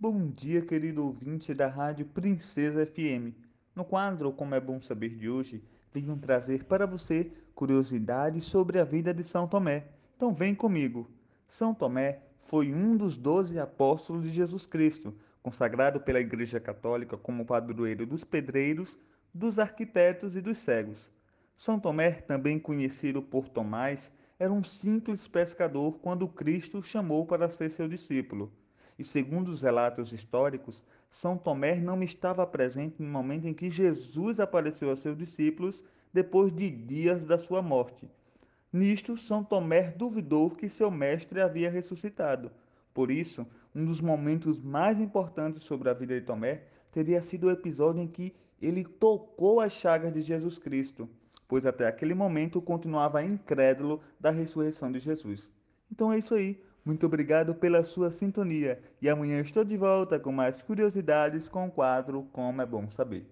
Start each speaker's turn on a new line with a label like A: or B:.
A: Bom dia, querido ouvinte da Rádio Princesa FM. No quadro Como é Bom Saber de hoje, venho trazer para você curiosidades sobre a vida de São Tomé. Então vem comigo. São Tomé foi um dos doze apóstolos de Jesus Cristo, consagrado pela Igreja Católica como padroeiro dos pedreiros, dos arquitetos e dos cegos. São Tomé, também conhecido por Tomás, era um simples pescador quando Cristo o chamou para ser seu discípulo. E segundo os relatos históricos, São Tomé não estava presente no momento em que Jesus apareceu a seus discípulos depois de dias da sua morte. Nisto, São Tomé duvidou que seu mestre havia ressuscitado. Por isso, um dos momentos mais importantes sobre a vida de Tomé teria sido o episódio em que ele tocou as chagas de Jesus Cristo, pois até aquele momento continuava incrédulo da ressurreição de Jesus. Então é isso aí. Muito obrigado pela sua sintonia e amanhã estou de volta com mais curiosidades com o quadro Como é Bom Saber.